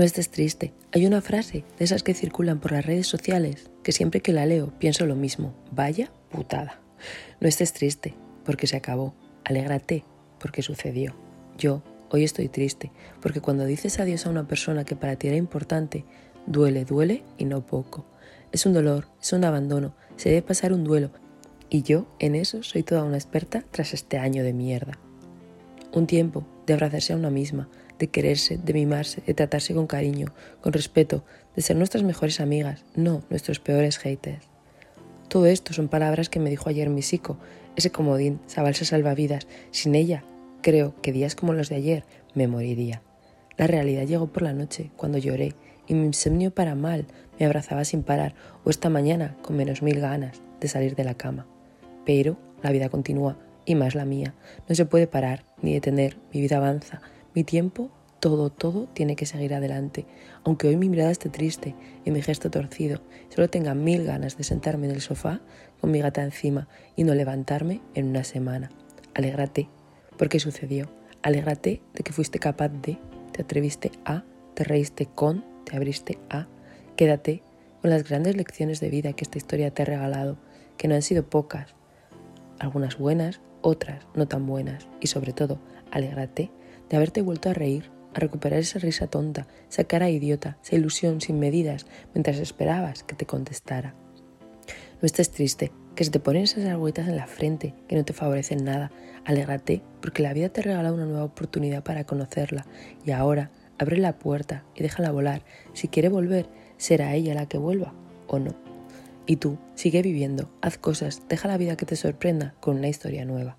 No estés triste. Hay una frase de esas que circulan por las redes sociales que siempre que la leo pienso lo mismo. Vaya putada. No estés triste porque se acabó. Alégrate porque sucedió. Yo hoy estoy triste porque cuando dices adiós a una persona que para ti era importante, duele, duele y no poco. Es un dolor, es un abandono, se debe pasar un duelo. Y yo en eso soy toda una experta tras este año de mierda. Un tiempo de abrazarse a una misma, de quererse, de mimarse, de tratarse con cariño, con respeto, de ser nuestras mejores amigas, no nuestros peores haters. Todo esto son palabras que me dijo ayer mi psico, ese comodín, esa balsa salvavidas. Sin ella, creo que días como los de ayer me moriría. La realidad llegó por la noche, cuando lloré, y mi insomnio para mal me abrazaba sin parar, o esta mañana con menos mil ganas de salir de la cama. Pero la vida continúa, y más la mía. No se puede parar ni detener, mi vida avanza, mi tiempo, todo, todo tiene que seguir adelante. Aunque hoy mi mirada esté triste y mi gesto torcido, solo tenga mil ganas de sentarme en el sofá con mi gata encima y no levantarme en una semana. Alégrate, porque sucedió. Alégrate de que fuiste capaz de, te atreviste a, te reíste con, te abriste a. Quédate con las grandes lecciones de vida que esta historia te ha regalado, que no han sido pocas. Algunas buenas, otras no tan buenas. Y sobre todo, alégrate de haberte vuelto a reír, a recuperar esa risa tonta, esa cara idiota, esa ilusión sin medidas, mientras esperabas que te contestara. No estés triste, que se te ponen esas argüetas en la frente que no te favorecen nada. Alégrate, porque la vida te regala una nueva oportunidad para conocerla y ahora abre la puerta y déjala volar. Si quiere volver, será ella la que vuelva o no. Y tú, sigue viviendo, haz cosas, deja la vida que te sorprenda con una historia nueva.